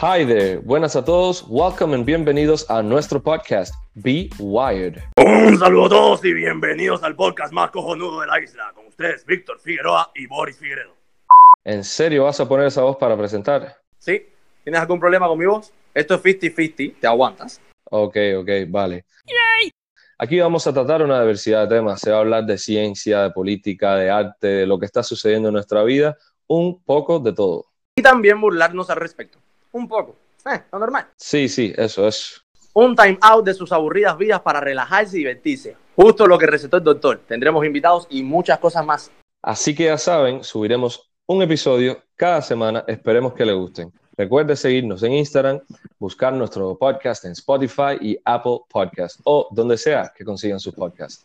Hi there, buenas a todos, welcome and bienvenidos a nuestro podcast, Be Wired. Un saludo a todos y bienvenidos al podcast más cojonudo de la isla. Con ustedes, Víctor Figueroa y Boris Figueredo. ¿En serio vas a poner esa voz para presentar? ¿Sí? ¿Tienes algún problema con mi voz? Esto es 50-50, te aguantas. Ok, ok, vale. Aquí vamos a tratar una diversidad de temas. Se va a hablar de ciencia, de política, de arte, de lo que está sucediendo en nuestra vida, un poco de todo. Y también burlarnos al respecto. Un poco. Eh, lo normal. Sí, sí, eso es. Un time out de sus aburridas vidas para relajarse y divertirse. Justo lo que recetó el doctor. Tendremos invitados y muchas cosas más. Así que ya saben, subiremos un episodio cada semana. Esperemos que les gusten. Recuerde seguirnos en Instagram, buscar nuestro podcast en Spotify y Apple Podcast o donde sea que consigan sus podcasts.